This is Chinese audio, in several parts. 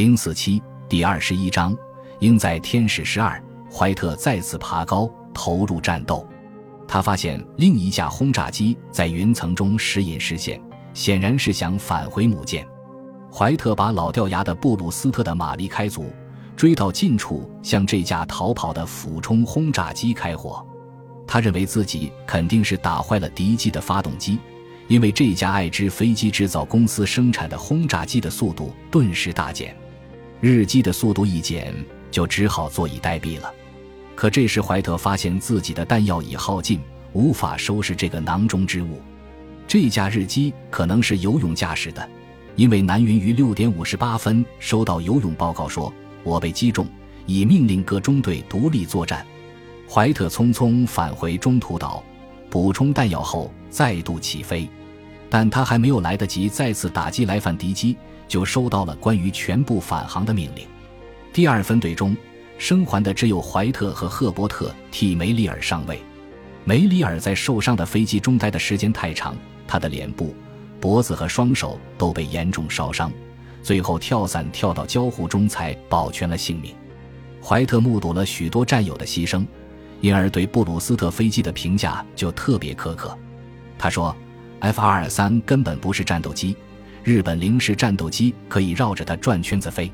零四七第二十一章，应在天使十二，怀特再次爬高投入战斗。他发现另一架轰炸机在云层中时隐时现，显然是想返回母舰。怀特把老掉牙的布鲁斯特的马力开足，追到近处向这架逃跑的俯冲轰炸机开火。他认为自己肯定是打坏了敌机的发动机，因为这家爱知飞机制造公司生产的轰炸机的速度顿时大减。日机的速度一减，就只好坐以待毙了。可这时，怀特发现自己的弹药已耗尽，无法收拾这个囊中之物。这架日机可能是游泳驾驶的，因为南云于六点五十八分收到游泳报告说：“我被击中，已命令各中队独立作战。”怀特匆匆返回中途岛，补充弹药后再度起飞，但他还没有来得及再次打击来犯敌机。就收到了关于全部返航的命令。第二分队中，生还的只有怀特和赫伯特替梅里尔上尉。梅里尔在受伤的飞机中待的时间太长，他的脸部、脖子和双手都被严重烧伤，最后跳伞跳到交湖中才保全了性命。怀特目睹了许多战友的牺牲，因而对布鲁斯特飞机的评价就特别苛刻。他说：“F 二二三根本不是战斗机。”日本零式战斗机可以绕着它转圈子飞。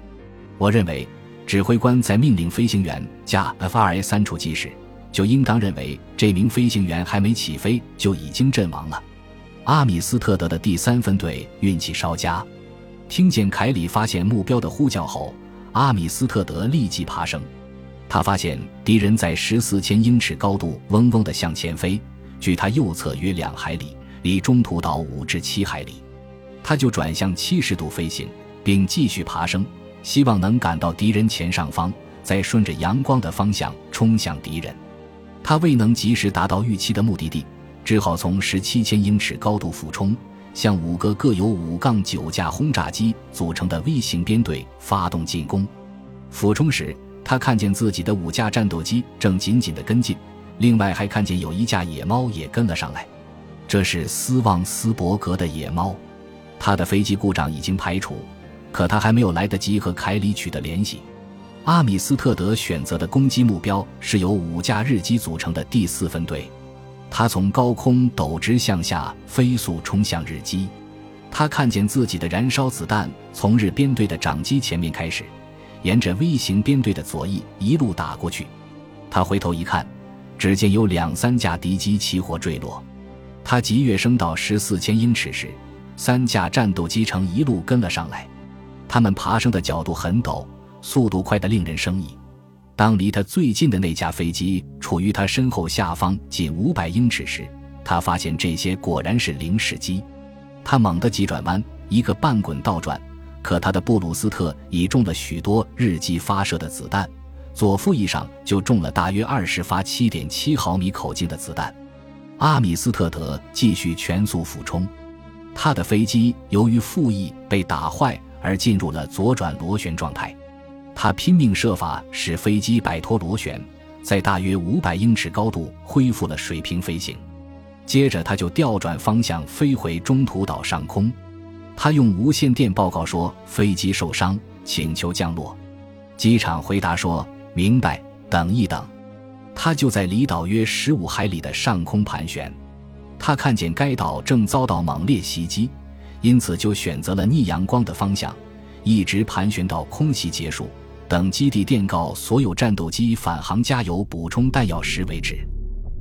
我认为，指挥官在命令飞行员驾 F-2A 三出击时，就应当认为这名飞行员还没起飞就已经阵亡了。阿米斯特德的第三分队运气稍佳，听见凯里发现目标的呼叫后，阿米斯特德立即爬升。他发现敌人在十四千英尺高度嗡嗡地向前飞，距他右侧约两海里，离中途岛五至七海里。他就转向七十度飞行，并继续爬升，希望能赶到敌人前上方，再顺着阳光的方向冲向敌人。他未能及时达到预期的目的地，只好从十七千英尺高度俯冲，向五个各有五杠九架轰炸机组成的 V 型编队发动进攻。俯冲时，他看见自己的五架战斗机正紧紧地跟进，另外还看见有一架野猫也跟了上来，这是斯旺斯伯格的野猫。他的飞机故障已经排除，可他还没有来得及和凯里取得联系。阿米斯特德选择的攻击目标是由五架日机组成的第四分队。他从高空陡直向下飞速冲向日机。他看见自己的燃烧子弹从日编队的长机前面开始，沿着 V 型编队的左翼一路打过去。他回头一看，只见有两三架敌机起火坠落。他急跃升到十四千英尺时。三架战斗机成一路跟了上来，他们爬升的角度很陡，速度快得令人生疑。当离他最近的那架飞机处于他身后下方仅五百英尺时，他发现这些果然是零式机。他猛地急转弯，一个半滚倒转，可他的布鲁斯特已中了许多日机发射的子弹，左副翼上就中了大约二十发七点七毫米口径的子弹。阿米斯特德继续全速俯冲。他的飞机由于副翼被打坏而进入了左转螺旋状态，他拼命设法使飞机摆脱螺旋，在大约五百英尺高度恢复了水平飞行。接着，他就调转方向飞回中途岛上空。他用无线电报告说飞机受伤，请求降落。机场回答说：“明白，等一等。”他就在离岛约十五海里的上空盘旋。他看见该岛正遭到猛烈袭击，因此就选择了逆阳光的方向，一直盘旋到空袭结束，等基地电告所有战斗机返航加油补充弹药时为止。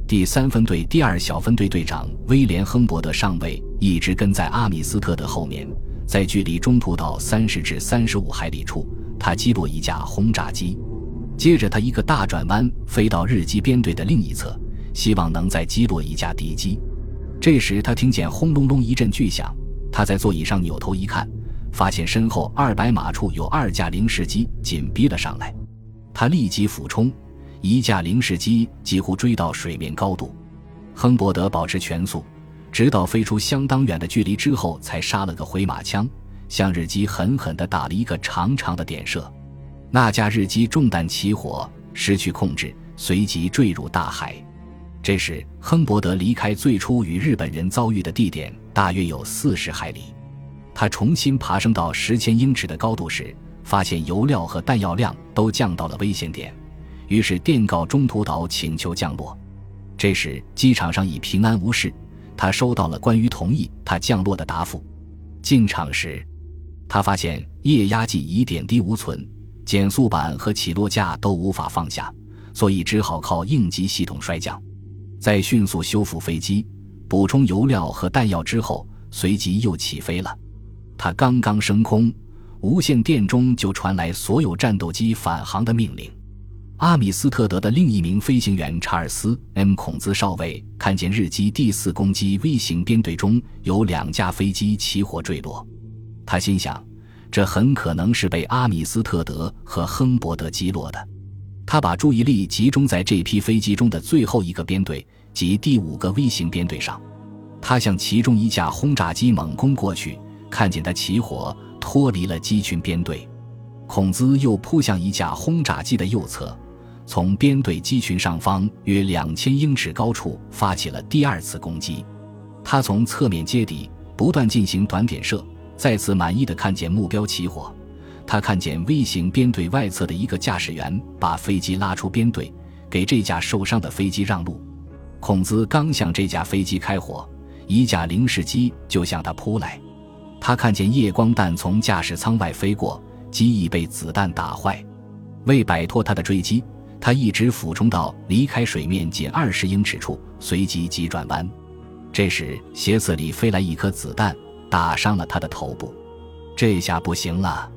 第三分队第二小分队队长威廉·亨伯德上尉一直跟在阿米斯特德后面，在距离中途岛三十至三十五海里处，他击落一架轰炸机，接着他一个大转弯飞到日机编队的另一侧，希望能再击落一架敌机。这时，他听见轰隆隆一阵巨响。他在座椅上扭头一看，发现身后二百码处有二架零式机紧逼了上来。他立即俯冲，一架零式机几乎追到水面高度。亨伯德保持全速，直到飞出相当远的距离之后，才杀了个回马枪，向日机狠狠地打了一个长长的点射。那架日机中弹起火，失去控制，随即坠入大海。这时，亨伯德离开最初与日本人遭遇的地点大约有四十海里。他重新爬升到十千英尺的高度时，发现油料和弹药量都降到了危险点，于是电告中途岛请求降落。这时机场上已平安无事，他收到了关于同意他降落的答复。进场时，他发现液压计已点滴无存，减速板和起落架都无法放下，所以只好靠应急系统摔降。在迅速修复飞机、补充油料和弹药之后，随即又起飞了。他刚刚升空。无线电中就传来所有战斗机返航的命令。阿米斯特德的另一名飞行员查尔斯 ·M· 孔兹少尉看见日机第四攻击 V 型编队中有两架飞机起火坠落，他心想，这很可能是被阿米斯特德和亨伯德击落的。他把注意力集中在这批飞机中的最后一个编队及第五个 V 型编队上。他向其中一架轰炸机猛攻过去，看见它起火。脱离了机群编队，孔兹又扑向一架轰炸机的右侧，从编队机群上方约两千英尺高处发起了第二次攻击。他从侧面接敌，不断进行短点射，再次满意的看见目标起火。他看见 V 型编队外侧的一个驾驶员把飞机拉出编队，给这架受伤的飞机让路。孔兹刚向这架飞机开火，一架零式机就向他扑来。他看见夜光弹从驾驶舱外飞过，机翼被子弹打坏。为摆脱他的追击，他一直俯冲到离开水面仅二十英尺处，随即急转弯。这时，斜刺里飞来一颗子弹，打伤了他的头部。这下不行了，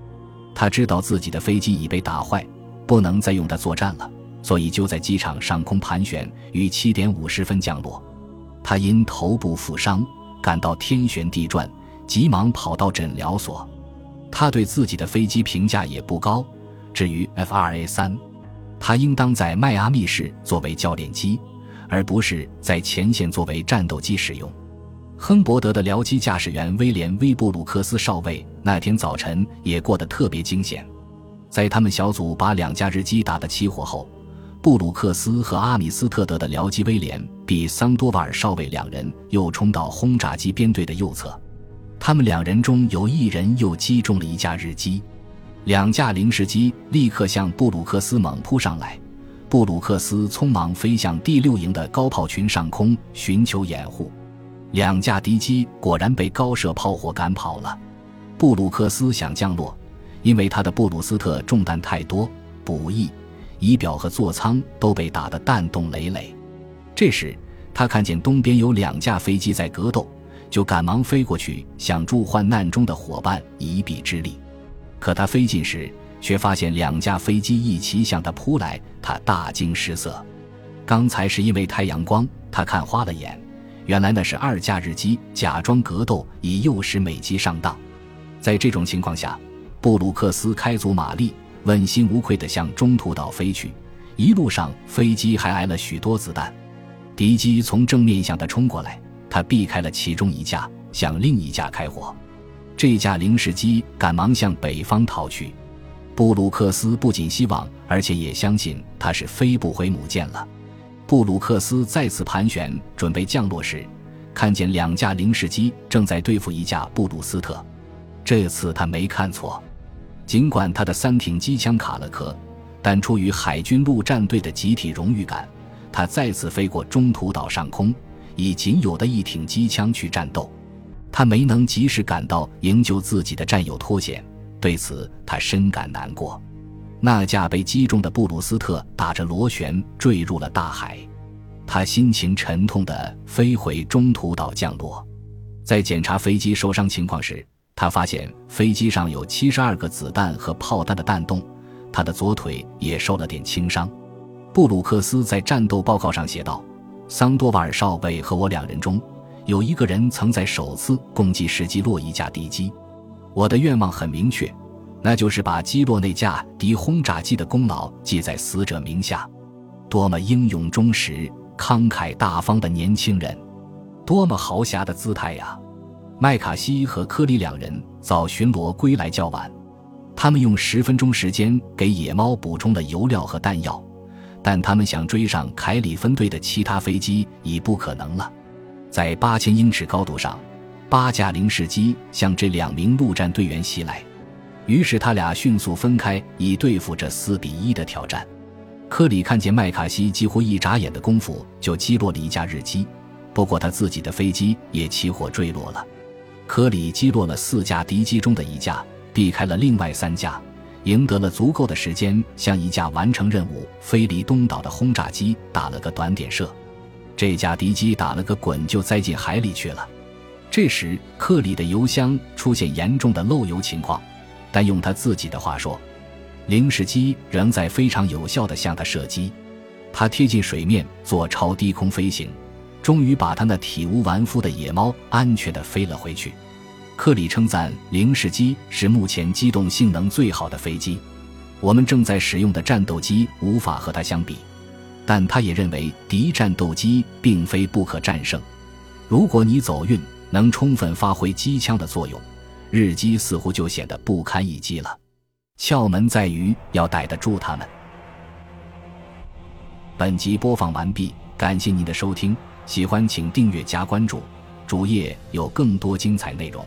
他知道自己的飞机已被打坏，不能再用它作战了，所以就在机场上空盘旋，于七点五十分降落。他因头部负伤，感到天旋地转。急忙跑到诊疗所，他对自己的飞机评价也不高。至于 F-2A 三，他应当在迈阿密市作为教练机，而不是在前线作为战斗机使用。亨伯德的僚机驾驶员威廉·威布鲁克斯少尉那天早晨也过得特别惊险。在他们小组把两架日机打得起火后，布鲁克斯和阿米斯特德的僚机威廉·比桑多瓦尔少尉两人又冲到轰炸机编队的右侧。他们两人中有一人又击中了一架日机，两架零式机立刻向布鲁克斯猛扑上来。布鲁克斯匆忙飞向第六营的高炮群上空寻求掩护，两架敌机果然被高射炮火赶跑了。布鲁克斯想降落，因为他的布鲁斯特中弹太多，补翼、仪表和座舱都被打得弹洞累累。这时，他看见东边有两架飞机在格斗。就赶忙飞过去，想助患难中的伙伴一臂之力。可他飞近时，却发现两架飞机一齐向他扑来，他大惊失色。刚才是因为太阳光，他看花了眼，原来那是二架日机假装格斗，以诱使美机上当。在这种情况下，布鲁克斯开足马力，问心无愧地向中途岛飞去。一路上，飞机还挨了许多子弹，敌机从正面向他冲过来。他避开了其中一架，向另一架开火。这架零式机赶忙向北方逃去。布鲁克斯不仅希望，而且也相信他是飞不回母舰了。布鲁克斯再次盘旋，准备降落时，看见两架零式机正在对付一架布鲁斯特。这次他没看错，尽管他的三挺机枪卡了壳，但出于海军陆战队的集体荣誉感，他再次飞过中途岛上空。以仅有的一挺机枪去战斗，他没能及时赶到营救自己的战友脱险，对此他深感难过。那架被击中的布鲁斯特打着螺旋坠入了大海，他心情沉痛地飞回中途岛降落。在检查飞机受伤情况时，他发现飞机上有七十二个子弹和炮弹的弹洞，他的左腿也受了点轻伤。布鲁克斯在战斗报告上写道。桑多瓦尔少尉和我两人中，有一个人曾在首次攻击时击落一架敌机。我的愿望很明确，那就是把击落那架敌轰炸机的功劳记在死者名下。多么英勇忠实、慷慨大方的年轻人，多么豪侠的姿态呀！麦卡锡和科里两人早巡逻归来较晚，他们用十分钟时间给野猫补充了油料和弹药。但他们想追上凯里分队的其他飞机已不可能了。在八千英尺高度上，八架零式机向这两名陆战队员袭来。于是他俩迅速分开，以对付这四比一的挑战。科里看见麦卡锡几乎一眨眼的功夫就击落了一架日机，不过他自己的飞机也起火坠落了。科里击落了四架敌机中的一架，避开了另外三架，赢得了足够的时间向一架完成任务飞离东岛的轰炸机打了个短点射。这架敌机打了个滚就栽进海里去了。这时，克里的油箱出现严重的漏油情况，但用他自己的话说。零式机仍在非常有效地向他射击，他贴近水面做超低空飞行，终于把他那体无完肤的野猫安全地飞了回去。克里称赞零式机是目前机动性能最好的飞机，我们正在使用的战斗机无法和它相比，但他也认为敌战斗机并非不可战胜。如果你走运，能充分发挥机枪的作用，日机似乎就显得不堪一击了。窍门在于要逮得住他们。本集播放完毕，感谢您的收听，喜欢请订阅加关注，主页有更多精彩内容。